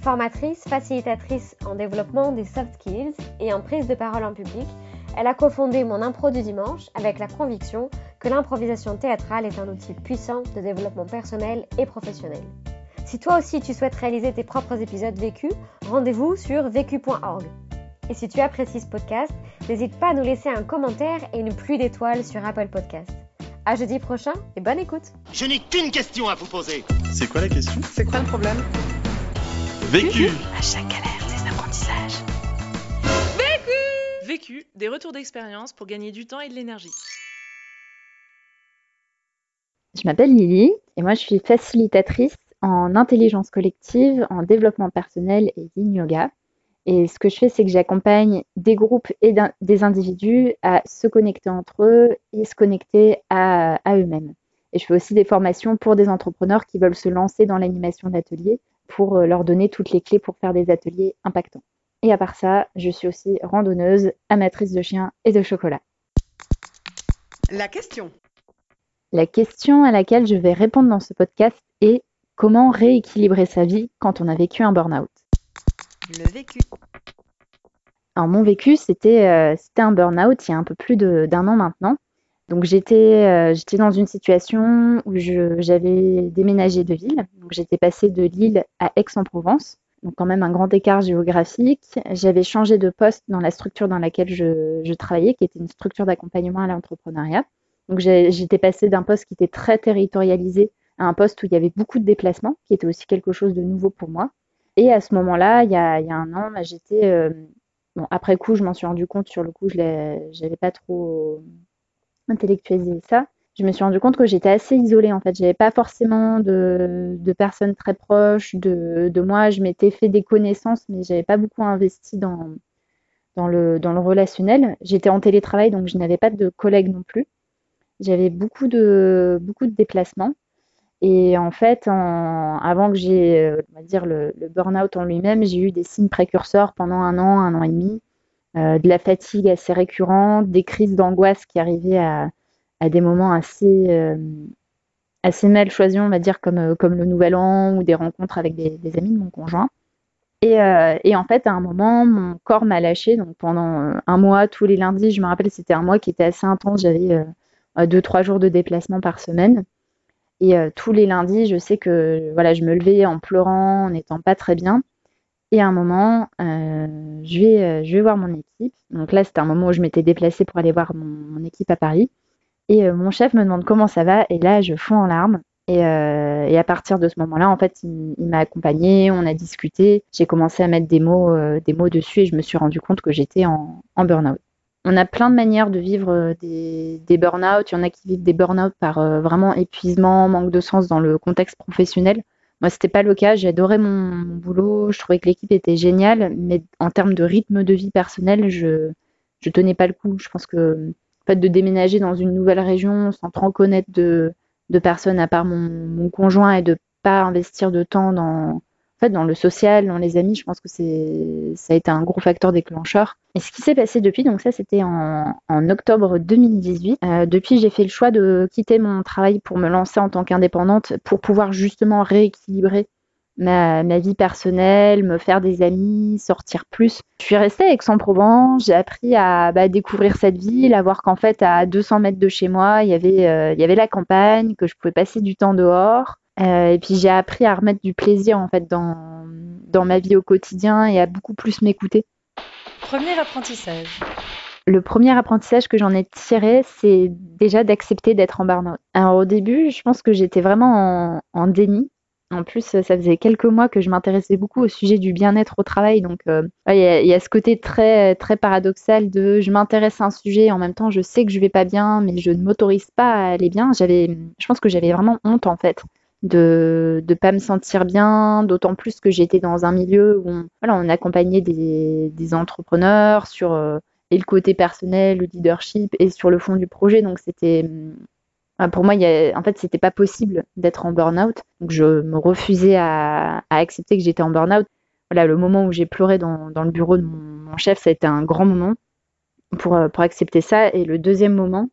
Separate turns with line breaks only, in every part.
formatrice, facilitatrice en développement des soft skills et en prise de parole en public. Elle a cofondé Mon Impro du Dimanche avec la conviction que l'improvisation théâtrale est un outil puissant de développement personnel et professionnel. Si toi aussi tu souhaites réaliser tes propres épisodes vécus, rendez-vous sur vécu.org. Et si tu apprécies ce podcast, n'hésite pas à nous laisser un commentaire et une pluie d'étoiles sur Apple Podcast. À jeudi prochain et bonne écoute.
Je n'ai qu'une question à vous poser.
C'est quoi la question?
C'est quoi le problème?
Vécu
À chaque galère, des apprentissages.
Vécu, des retours d'expérience pour gagner du temps et de l'énergie.
Je m'appelle Lily et moi je suis facilitatrice en intelligence collective, en développement personnel et yin yoga. Et ce que je fais, c'est que j'accompagne des groupes et des individus à se connecter entre eux et se connecter à, à eux-mêmes. Et je fais aussi des formations pour des entrepreneurs qui veulent se lancer dans l'animation d'ateliers pour euh, leur donner toutes les clés pour faire des ateliers impactants. Et à part ça, je suis aussi randonneuse, amatrice de chiens et de chocolat.
La question.
La question à laquelle je vais répondre dans ce podcast est comment rééquilibrer sa vie quand on a vécu un burn-out?
Le vécu.
Alors mon vécu, c'était euh, c'était un burn-out il y a un peu plus de- d'un an maintenant. Donc j'étais euh, j'étais dans une situation où j'avais déménagé de ville. Donc j'étais passée de Lille à Aix-en-Provence. Donc quand même un grand écart géographique. J'avais changé de poste dans la structure dans laquelle je, je travaillais, qui était une structure d'accompagnement à l'entrepreneuriat. Donc j'étais passée d'un poste qui était très territorialisé à un poste où il y avait beaucoup de déplacements, qui était aussi quelque chose de nouveau pour moi. Et à ce moment-là, il y a, il y a un an, bah, j'étais euh, Bon, après coup, je m'en suis rendu compte, sur le coup, je n'avais pas trop intellectualisé ça. Je me suis rendu compte que j'étais assez isolée, en fait. J'avais pas forcément de, personnes très proches de, moi. Je m'étais fait des connaissances, mais j'avais pas beaucoup investi dans, le, relationnel. J'étais en télétravail, donc je n'avais pas de collègues non plus. J'avais beaucoup de, beaucoup de déplacements. Et en fait, avant que j'ai, euh, le, burn-out en lui-même, j'ai eu des signes précurseurs pendant un an, un an et demi, de la fatigue assez récurrente, des crises d'angoisse qui arrivaient à, à des moments assez, euh, assez mal choisis, on va dire, comme, euh, comme le Nouvel An ou des rencontres avec des, amis de mon conjoint. Et, euh, en fait, à un moment, mon corps m'a lâché. Donc pendant euh, un mois, tous les lundis, je me rappelle, c'était un mois qui était assez intense. J'avais euh, euh, deux, trois jours de déplacement par semaine. Et euh, tous les lundis, je sais que voilà, je me levais en pleurant, en n'étant pas très bien. Et à un moment, euh, je vais, euh, je vais voir mon équipe. Donc là, c'était un moment où je m'étais déplacée pour aller voir mon, équipe à Paris. Et euh, mon chef me demande comment ça va. Et là, je fonds en larmes. Et, euh, et à partir de ce moment-là, en fait, il, m'a accompagnée, on a discuté. J'ai commencé à mettre des mots, euh, des mots dessus et je me suis rendu compte que j'étais en, en burn-out. On a plein de manières de vivre des, des burn-out. Il y en a qui vivent des burn-out par vraiment épuisement, manque de sens dans le contexte professionnel. Moi, c'était pas le cas. Adoré mon, boulot. Je trouvais que l'équipe était géniale, mais en termes de rythme de vie personnel, je je tenais pas le coup. Je pense que le fait de déménager dans une nouvelle région sans trop connaître de, de personnes à part mon, mon conjoint et de pas investir de temps dans en fait, dans le social, dans les amis, je pense que ça a été un gros facteur déclencheur. Et ce qui s'est passé depuis, donc ça c'était en, octobre 2018. Euh, depuis, j'ai fait le choix de quitter mon travail pour me lancer en tant qu'indépendante pour pouvoir justement rééquilibrer ma, ma vie personnelle, me faire des amis, sortir plus. Je suis restée à Aix-en-Provence, j'ai appris à bah, découvrir cette ville, à voir qu'en fait à 200 mètres de chez moi, il y avait, euh, il y avait la campagne, que je pouvais passer du temps dehors. Euh, et puis j'ai appris à remettre du plaisir en fait dans, dans ma vie au quotidien et à beaucoup plus m'écouter.
Premier apprentissage.
Le premier apprentissage que j'en ai tiré, c'est déjà d'accepter d'être en burn-out. Alors au début, je pense que j'étais vraiment en, en déni. En plus, ça faisait quelques mois que je m'intéressais beaucoup au sujet du bien-être au travail. Donc, euh, il y, a- il y a ce côté très, très paradoxal de je m'intéresse à un sujet, en même temps, je sais que je vais pas bien, mais je ne m'autorise pas à aller bien. J'avais, je pense que j'avais vraiment honte, en fait, de ne pas me sentir bien, d'autant plus que j'étais dans un milieu où on, voilà, on accompagnait des, des entrepreneurs sur euh, et le côté personnel, le leadership et sur le fond du projet. Donc c'était pour moi, il y a, en fait, c'était pas possible d'être en burn-out. Donc je me refusais à, à accepter que j'étais en burn-out. Voilà, le moment où j'ai pleuré dans, dans, le bureau de mon, chef, ça a été un grand moment pour, pour accepter ça. Et le deuxième moment,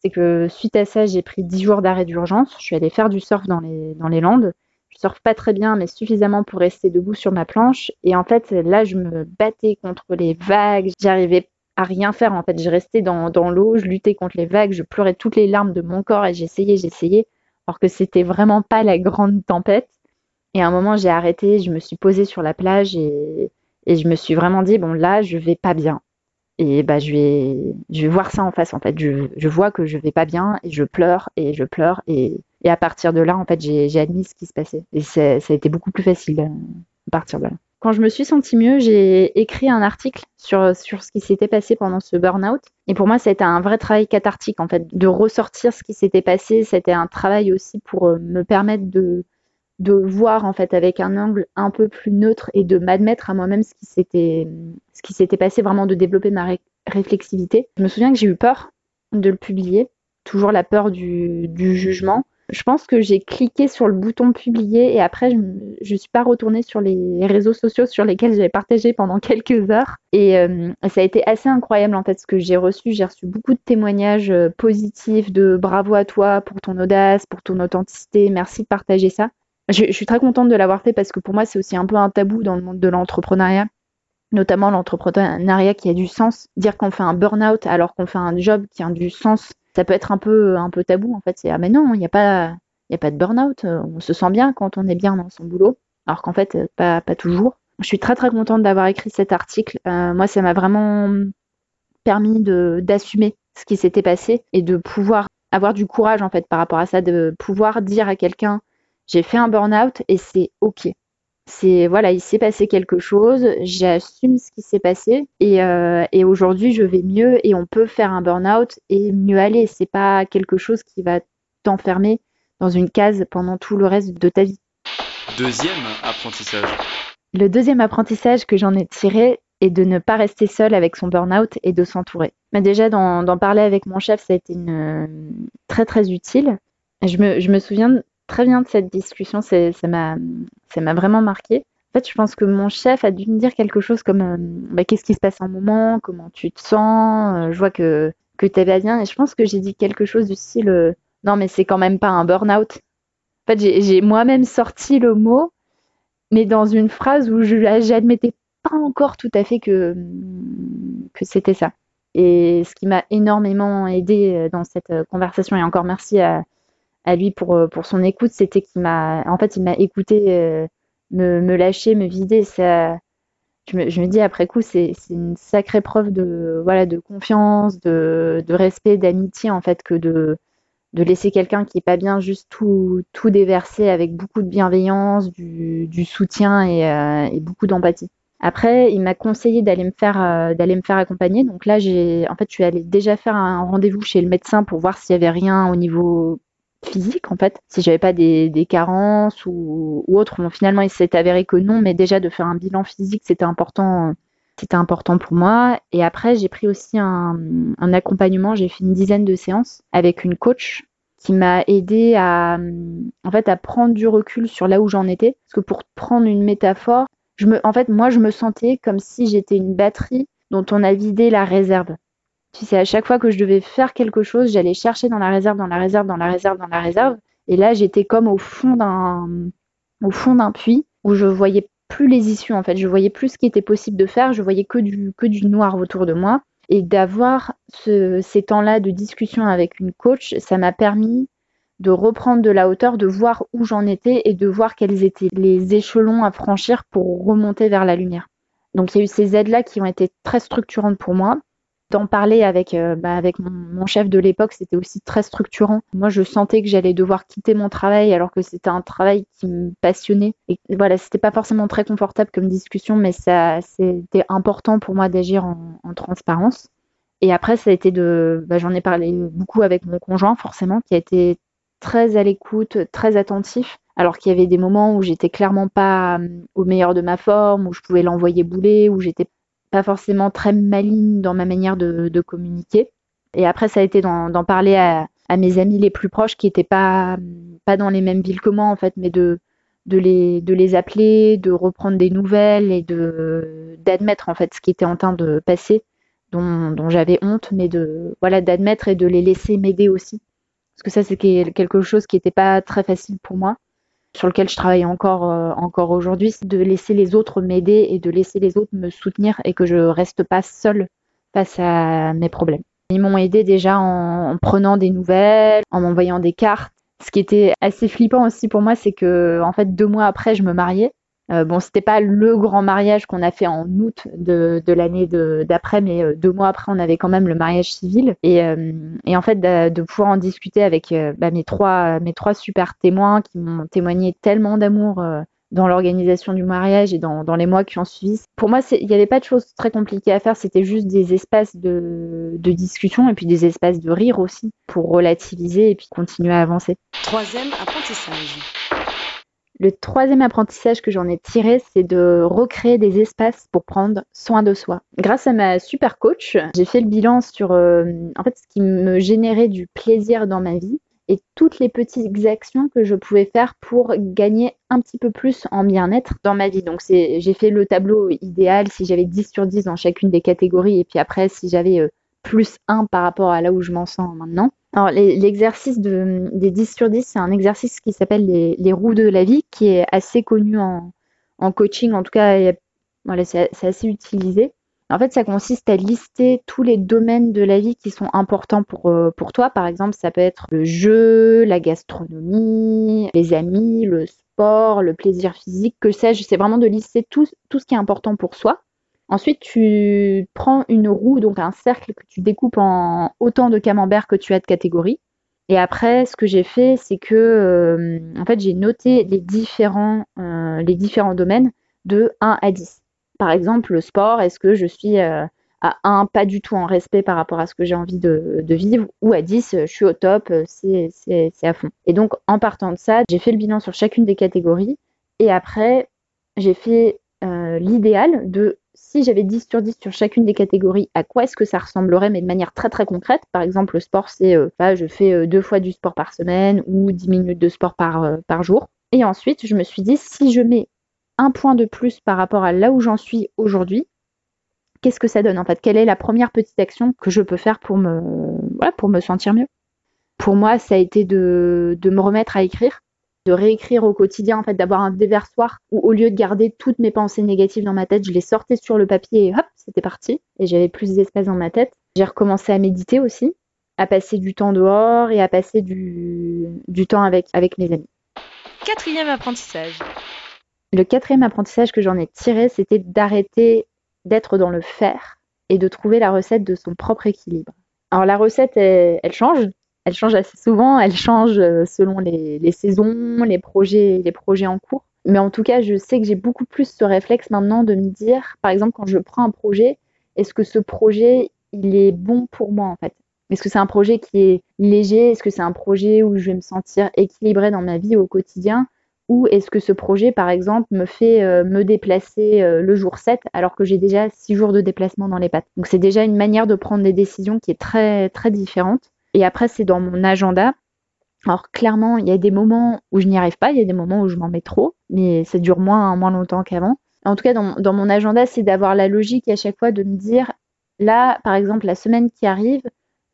c'est que suite à ça, j'ai pris 10 jours d'arrêt d'urgence. Je suis allée faire du surf dans les, dans les Landes. Je surfe pas très bien, mais suffisamment pour rester debout sur ma planche. Et en fait, là, je me battais contre les vagues. J'arrivais à rien faire. En fait, je restais dans, dans l'eau, je luttais contre les vagues, je pleurais toutes les larmes de mon corps et j'essayais, j'essayais, alors que c'était vraiment pas la grande tempête. Et à un moment, j'ai arrêté, je me suis posée sur la plage et, et je me suis vraiment dit, bon, là, je vais pas bien. Et bah, je vais, je vais voir ça en face. En fait, je, je vois que je vais pas bien et je pleure et je pleure. Et, et à partir de là, en fait, j'ai admis ce qui se passait. Et ça a été beaucoup plus facile à partir de là. Quand je me suis sentie mieux, j'ai écrit un article sur, sur ce qui s'était passé pendant ce burn-out. Et pour moi, c'était un vrai travail cathartique, en fait, de ressortir ce qui s'était passé. C'était un travail aussi pour me permettre de, de voir, en fait, avec un angle un peu plus neutre et de m'admettre à moi-même ce qui s'était, ce qui s'était passé, vraiment de développer ma ré réflexivité. Je me souviens que j'ai eu peur de le publier, toujours la peur du, du jugement. Je pense que j'ai cliqué sur le bouton publier et après, je ne suis pas retournée sur les réseaux sociaux sur lesquels j'avais partagé pendant quelques heures. Et euh, ça a été assez incroyable en fait ce que j'ai reçu. J'ai reçu beaucoup de témoignages euh, positifs de bravo à toi pour ton audace, pour ton authenticité, merci de partager ça. Je, suis très contente de l'avoir fait parce que pour moi, c'est aussi un peu un tabou dans le monde de l'entrepreneuriat notamment l'entrepreneuriat qui a du sens. Dire qu'on fait un burn-out alors qu'on fait un job qui a du sens, ça peut être un peu, un peu tabou en fait. C'est ah mais non, il n'y a pas, a pas de burn-out. On se sent bien quand on est bien dans son boulot, alors qu'en fait pas, pas toujours. Je suis très très contente d'avoir écrit cet article. Euh, moi, ça m'a vraiment permis d'assumer ce qui s'était passé et de pouvoir avoir du courage en fait par rapport à ça, de pouvoir dire à quelqu'un j'ai fait un burn-out et c'est ok c'est voilà, il s'est passé quelque chose, j'assume ce qui s'est passé et, euh, et aujourd'hui je vais mieux et on peut faire un burn-out et mieux aller. C'est pas quelque chose qui va t'enfermer dans une case pendant tout le reste de ta vie.
Deuxième apprentissage.
Le deuxième apprentissage que j'en ai tiré est de ne pas rester seul avec son burn-out et de s'entourer. Mais déjà d'en parler avec mon chef, ça a été une, très très utile. Je me, je me souviens très bien de cette discussion. Ça m'a, ça m'a vraiment marqué. En fait, je pense que mon chef a dû me dire quelque chose comme euh, bah, qu'est-ce qui se passe en moment, comment tu te sens, euh, je vois que, que tu pas bien. Et je pense que j'ai dit quelque chose du style euh, non, mais c'est quand même pas un burn-out. En fait, j'ai moi-même sorti le mot, mais dans une phrase où je n'admettais pas encore tout à fait que, que c'était ça. Et ce qui m'a énormément aidé dans cette conversation, et encore merci à, à lui pour, euh, pour son écoute, c'était qu'il m'a, en fait, il m'a écouté euh, me, me, lâcher, me vider. Ça, je me, dis après coup, c'est une sacrée preuve de, voilà, de confiance, de, de respect, d'amitié, en fait, que de, de laisser quelqu'un qui est pas bien juste tout, tout déverser avec beaucoup de bienveillance, du, soutien et, euh, et beaucoup d'empathie. Après, il m'a conseillé d'aller me faire d'aller me faire accompagner. Donc là, j'ai en fait, je suis allée déjà faire un rendez-vous chez le médecin pour voir s'il y avait rien au niveau physique en fait, si j'avais pas des, carences ou, autre. Bon, finalement, il s'est avéré que non, mais déjà de faire un bilan physique, c'était important, c'était important pour moi. Et après, j'ai pris aussi un, un accompagnement. J'ai fait une dizaine de séances avec une coach qui m'a aidé à, en fait, à prendre du recul sur là où j'en étais. Parce que pour prendre une métaphore, je me, en fait, moi, je me sentais comme si j'étais une batterie dont on a vidé la réserve. Tu sais, à chaque fois que je devais faire quelque chose, j'allais chercher dans la réserve, dans la réserve, dans la réserve, dans la réserve. Et là, j'étais comme au fond d'un, au fond d'un puits où je voyais plus les issues en fait. Je voyais plus ce qui était possible de faire. Je voyais que du, que du noir autour de moi. Et d'avoir ce, ces temps-là de discussion avec une coach, ça m'a permis de reprendre de la hauteur, de voir où j'en étais et de voir quels étaient les échelons à franchir pour remonter vers la lumière. Donc il y a eu ces aides-là qui ont été très structurantes pour moi d'en parler avec, euh, bah, mon, chef de l'époque, c'était aussi très structurant. Moi, je sentais que j'allais devoir quitter mon travail alors que c'était un travail qui me passionnait. Et voilà, c'était pas forcément très confortable comme discussion, mais c'était important pour moi d'agir en, en, transparence. Et après, ça a été de, bah, j'en ai parlé beaucoup avec mon conjoint, forcément, qui a été très à l'écoute, très attentif. Alors qu'il y avait des moments où j'étais clairement pas euh, au meilleur de ma forme, où je pouvais l'envoyer bouler, où j'étais pas forcément très maligne dans ma manière de, communiquer. Et après, ça a été d'en parler à, mes amis les plus proches qui n'étaient pas, pas dans les mêmes villes que moi, en fait, mais de, de, les, de les appeler, de reprendre des nouvelles et d'admettre, en fait, ce qui était en train de passer, dont, dont j'avais honte, mais de voilà d'admettre et de les laisser m'aider aussi. Parce que ça, c'est quelque chose qui n'était pas très facile pour moi sur lequel je travaille encore, euh, encore aujourd'hui, c'est de laisser les autres m'aider et de laisser les autres me soutenir et que je reste pas seule face à mes problèmes. Ils m'ont aidé déjà en, prenant des nouvelles, en m'envoyant des cartes. Ce qui était assez flippant aussi pour moi, c'est que en fait deux mois après, je me mariais euh, bon, c'était pas le grand mariage qu'on a fait en août de, de l'année d'après, mais euh, deux mois après, on avait quand même le mariage civil. Et, euh, et en fait, de, de, pouvoir en discuter avec euh, bah, mes trois mes trois super témoins qui m'ont témoigné tellement d'amour dans l'organisation du mariage et dans, dans, les mois qui ont suivi. Pour moi, il n'y avait pas de choses très compliquées à faire, c'était juste des espaces de, de, discussion et puis des espaces de rire aussi pour relativiser et puis continuer à avancer.
Troisième apprentissage.
Le troisième apprentissage que j'en ai tiré, c'est de recréer des espaces pour prendre soin de soi. Grâce à ma super coach, j'ai fait le bilan sur euh, en fait ce qui me générait du plaisir dans ma vie et toutes les petites actions que je pouvais faire pour gagner un petit peu plus en bien-être dans ma vie. Donc j'ai fait le tableau idéal si j'avais 10 sur 10 dans chacune des catégories et puis après si j'avais euh, plus 1 par rapport à là où je m'en sens maintenant. Alors, l'exercice de, des 10 sur 10, c'est un exercice qui s'appelle les, les, roues de la vie, qui est assez connu en, en coaching. En tout cas, voilà, c'est assez utilisé. En fait, ça consiste à lister tous les domaines de la vie qui sont importants pour, euh, pour toi. Par exemple, ça peut être le jeu, la gastronomie, les amis, le sport, le plaisir physique, que sais-je. C'est vraiment de lister tout, tout ce qui est important pour soi. Ensuite, tu prends une roue, donc un cercle que tu découpes en autant de camemberts que tu as de catégories. Et après, ce que j'ai fait, c'est que euh, en fait, j'ai noté les différents, euh, les différents domaines de 1 à 10. Par exemple, le sport, est-ce que je suis euh, à 1, pas du tout en respect par rapport à ce que j'ai envie de, de, vivre, ou à 10, je suis au top, c'est à fond. Et donc, en partant de ça, j'ai fait le bilan sur chacune des catégories. Et après, j'ai fait l'idéal de si j'avais 10 sur 10 sur chacune des catégories, à quoi est-ce que ça ressemblerait, mais de manière très très concrète? Par exemple, le sport, c'est euh, je fais euh, deux fois du sport par semaine ou 10 minutes de sport par, euh, par jour. Et ensuite, je me suis dit, si je mets un point de plus par rapport à là où j'en suis aujourd'hui, qu'est-ce que ça donne en fait? Quelle est la première petite action que je peux faire pour me, sentir mieux? Pour moi, ça a été de me remettre à écrire de réécrire au quotidien, en fait, d'avoir un déversoir où au lieu de garder toutes mes pensées négatives dans ma tête, je les sortais sur le papier et hop, c'était parti. Et j'avais plus d'espace dans ma tête. J'ai recommencé à méditer aussi, à passer du temps dehors et à passer du, du temps avec, avec mes amis.
Quatrième apprentissage.
Le quatrième apprentissage que j'en ai tiré, c'était d'arrêter d'être dans le faire et de trouver la recette de son propre équilibre. Alors la recette, elle change elle change assez souvent, elle change euh, selon les, saisons, les projets, les projets en cours. Mais en tout cas, je sais que j'ai beaucoup plus ce réflexe maintenant de me dire, par exemple, quand je prends un projet, est-ce que ce projet, est bon pour moi en fait? Est-ce que c'est un projet qui est léger? Est-ce que c'est un projet où je vais me sentir équilibrée dans ma vie au quotidien? Ou est-ce que ce projet, par exemple, me fait euh, me déplacer euh, le jour 7 alors que j'ai déjà 6 jours de déplacement dans les pattes? Donc c'est déjà une manière de prendre des décisions qui est très très différente. Et après, c'est dans mon agenda. Alors clairement, il y a des moments où je n'y arrive pas, il y a des moments où je m'en mets trop, mais ça dure moins, moins longtemps qu'avant. En tout cas, dans, dans mon agenda, c'est d'avoir la logique à chaque fois de me dire, là, par exemple, la semaine qui arrive,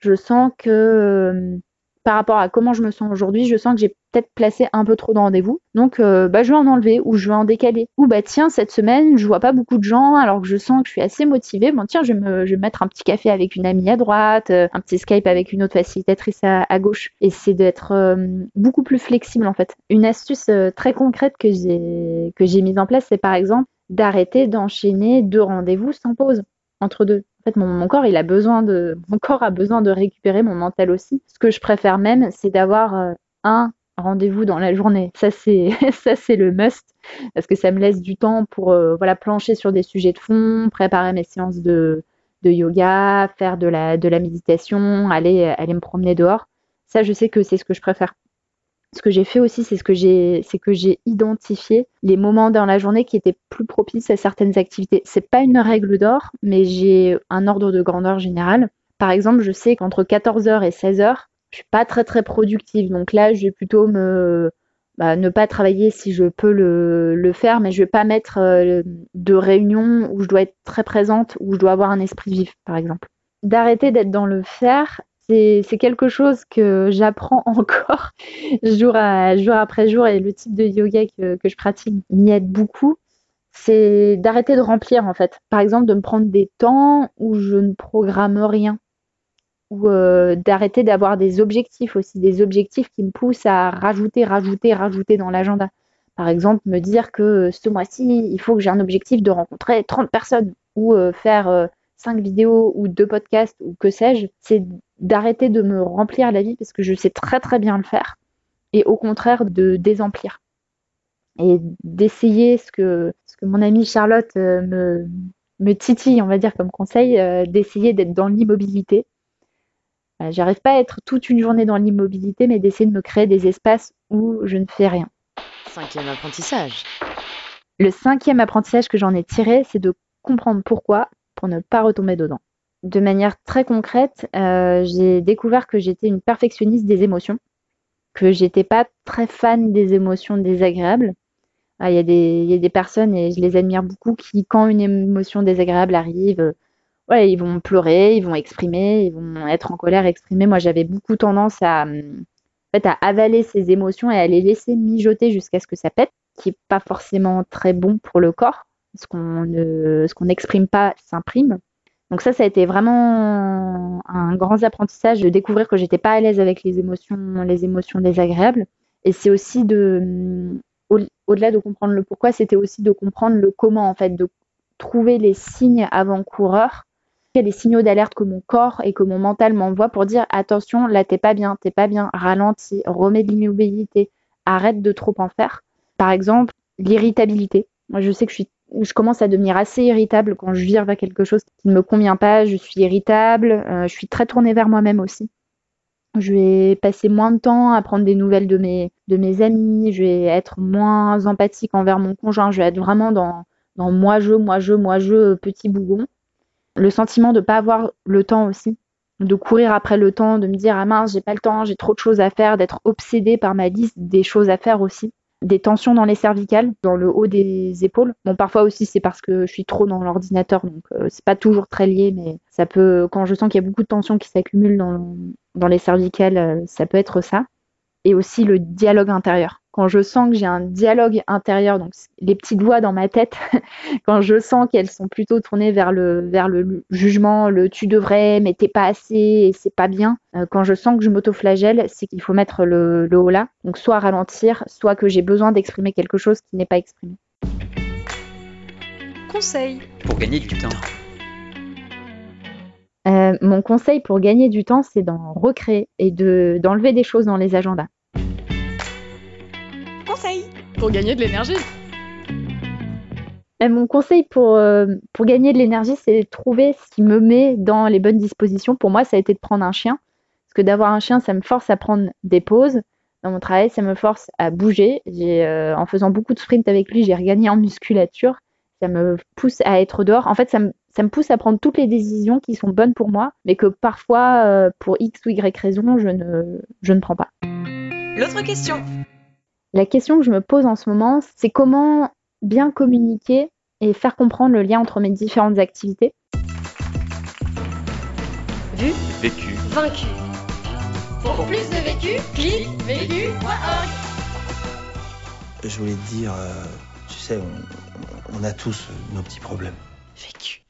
je sens que euh, par rapport à comment je me sens aujourd'hui, je sens que j'ai peut-être placé un peu trop de rendez-vous. Donc, euh, bah, je vais en enlever ou je vais en décaler. Ou bah tiens, cette semaine, je vois pas beaucoup de gens alors que je sens que je suis assez motivée. Bon tiens, je vais me, mettre un petit café avec une amie à droite, euh, un petit Skype avec une autre facilitatrice à, gauche. Et c'est d'être euh, beaucoup plus flexible en fait. Une astuce très concrète que j'ai que j'ai mise en place, c'est par exemple d'arrêter d'enchaîner deux rendez-vous sans pause entre deux. En fait, mon, corps, il a besoin de, mon corps a besoin de récupérer, mon mental aussi. Ce que je préfère même, c'est d'avoir euh, un rendez-vous dans la journée. Ça, c'est, ça, c'est le must parce que ça me laisse du temps pour, euh, voilà, plancher sur des sujets de fond, préparer mes séances de, de yoga, faire de la, de la méditation, aller, aller me promener dehors. Ça, je sais que c'est ce que je préfère. Ce que j'ai fait aussi, c'est ce que j'ai, identifié les moments dans la journée qui étaient plus propices à certaines activités. C'est pas une règle d'or, mais j'ai un ordre de grandeur général. Par exemple, je sais qu'entre 14h et 16h, je suis pas très très productive. Donc là, je vais plutôt me bah, ne pas travailler si je peux le, le faire, mais je vais pas mettre euh, de réunion où je dois être très présente, où je dois avoir un esprit vif, par exemple. D'arrêter d'être dans le faire, c'est quelque chose que j'apprends encore jour, à, jour après jour et le type de yoga que, je pratique m'y aide beaucoup. C'est d'arrêter de remplir en fait. Par exemple, de me prendre des temps où je ne programme rien ou euh, d'arrêter d'avoir des objectifs aussi, des objectifs qui me poussent à rajouter, rajouter, rajouter dans l'agenda. Par exemple, me dire que ce mois-ci, il faut que j'ai un objectif de rencontrer 30 personnes ou euh, faire 5 euh, vidéos ou 2 podcasts ou que sais-je. C'est d'arrêter de me remplir la vie parce que je sais très très bien le faire et au contraire de désemplir et d'essayer ce que, ce que mon amie Charlotte me, me titille, on va dire comme conseil, d'essayer d'être dans l'immobilité euh, j'arrive pas à être toute une journée dans l'immobilité, mais d'essayer de me créer des espaces où je ne fais rien.
Cinquième apprentissage.
Le cinquième apprentissage que j'en ai tiré, c'est de comprendre pourquoi pour ne pas retomber dedans. De manière très concrète, euh, j'ai découvert que j'étais une perfectionniste des émotions, que j'étais pas très fan des émotions désagréables. Ah, il y, y, a des personnes, et je les admire beaucoup, qui, quand une émotion désagréable arrive, ouais, ils vont pleurer, ils vont exprimer, ils vont être en colère, exprimer. Moi, j'avais beaucoup tendance à, en fait, à avaler ces émotions et à les laisser mijoter jusqu'à ce que ça pète, qui n'est pas forcément très bon pour le corps. Ce qu'on ne, ce qu'on n'exprime pas s'imprime. Donc ça, ça a été vraiment un grand apprentissage de découvrir que j'étais pas à l'aise avec les émotions, les émotions désagréables. Et c'est aussi de, au-delà de comprendre le pourquoi, c'était aussi de comprendre le comment, en fait, de trouver les signes avant-coureurs des signaux d'alerte que mon corps et que mon mental m'envoient pour dire attention, là t'es pas bien, t'es pas bien, ralentis, remets de l'immobilité, arrête de trop en faire. Par exemple, l'irritabilité. Moi, je sais que je suis je commence à devenir assez irritable quand je vire vers quelque chose qui ne me convient pas, je suis irritable, euh, je suis très tournée vers moi-même aussi. Je vais passer moins de temps à prendre des nouvelles de mes, de mes amis, je vais être moins empathique envers mon conjoint, je vais être vraiment dans, dans moi-je, moi-je, moi-je, petit bougon le sentiment de ne pas avoir le temps aussi, de courir après le temps, de me dire ah mince, j'ai pas le temps, j'ai trop de choses à faire, d'être obsédé par ma liste des choses à faire aussi. Des tensions dans les cervicales, dans le haut des épaules. Bon, parfois aussi c'est parce que je suis trop dans l'ordinateur, donc euh, c'est pas toujours très lié, mais ça peut, quand je sens qu'il y a beaucoup de tensions qui s'accumulent dans, dans les cervicales, euh, ça peut être ça. Et aussi le dialogue intérieur quand je sens que j'ai un dialogue intérieur, donc les petites voix dans ma tête, quand je sens qu'elles sont plutôt tournées vers le, vers le jugement, le tu devrais, mais t'es pas assez et c'est pas bien, euh, quand je sens que je m'autoflagelle, c'est qu'il faut mettre le, le haut là. Donc soit ralentir, soit que j'ai besoin d'exprimer quelque chose qui n'est pas exprimé.
Conseil
pour gagner du temps.
Euh, mon conseil pour gagner du temps, c'est d'en recréer et d'enlever des choses dans les agendas
pour gagner de l'énergie.
Mon conseil pour, euh, pour gagner de l'énergie, c'est de trouver ce qui me met dans les bonnes dispositions. Pour moi, ça a été de prendre un chien. Parce que d'avoir un chien, ça me force à prendre des pauses. Dans mon travail, ça me force à bouger. Euh, en faisant beaucoup de sprint avec lui, j'ai regagné en musculature. Ça me pousse à être dehors. En fait, ça me, ça me pousse à prendre toutes les décisions qui sont bonnes pour moi, mais que parfois, euh, pour X ou Y raison, je ne, je ne prends pas.
L'autre question.
La question que je me pose en ce moment, c'est comment bien communiquer et faire comprendre le lien entre mes différentes activités.
Vu,
vécu,
vaincu. Pour plus de vécu, clique vécu.org.
Je voulais te dire, euh, tu sais, on, on a tous nos petits problèmes.
Vécu.